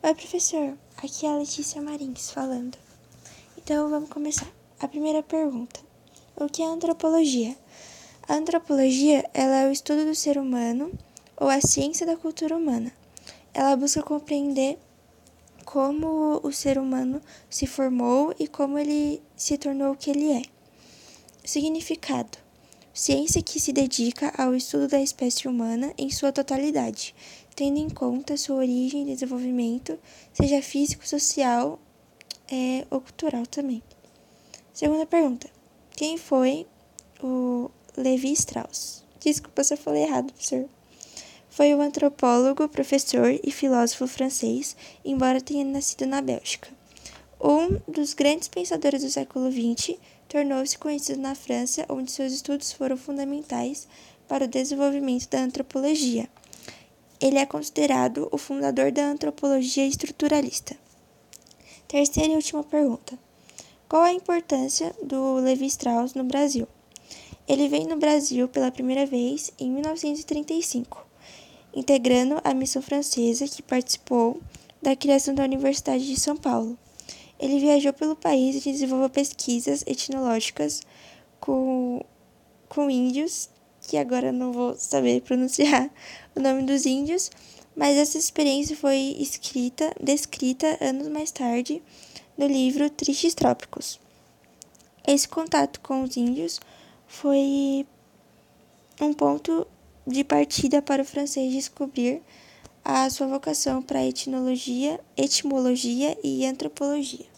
Oi, professor. Aqui é a Letícia Marins falando. Então, vamos começar. A primeira pergunta: O que é antropologia? A antropologia ela é o estudo do ser humano ou a ciência da cultura humana. Ela busca compreender como o ser humano se formou e como ele se tornou o que ele é. Significado: ciência que se dedica ao estudo da espécie humana em sua totalidade, tendo em conta sua origem e desenvolvimento, seja físico, social é, ou cultural também. Segunda pergunta: quem foi o Levi Strauss? Desculpa se eu falei errado, professor. Foi um antropólogo, professor e filósofo francês, embora tenha nascido na Bélgica. Um dos grandes pensadores do século XX, tornou-se conhecido na França, onde seus estudos foram fundamentais para o desenvolvimento da antropologia. Ele é considerado o fundador da antropologia estruturalista. Terceira e última pergunta: Qual a importância do Levi Strauss no Brasil? Ele veio no Brasil pela primeira vez em 1935 integrando a missão francesa que participou da criação da Universidade de São Paulo. Ele viajou pelo país e desenvolveu pesquisas etnológicas com, com índios, que agora não vou saber pronunciar o nome dos índios, mas essa experiência foi escrita, descrita anos mais tarde no livro Tristes Trópicos. Esse contato com os índios foi um ponto de partida para o francês descobrir a sua vocação para etnologia, etimologia e antropologia.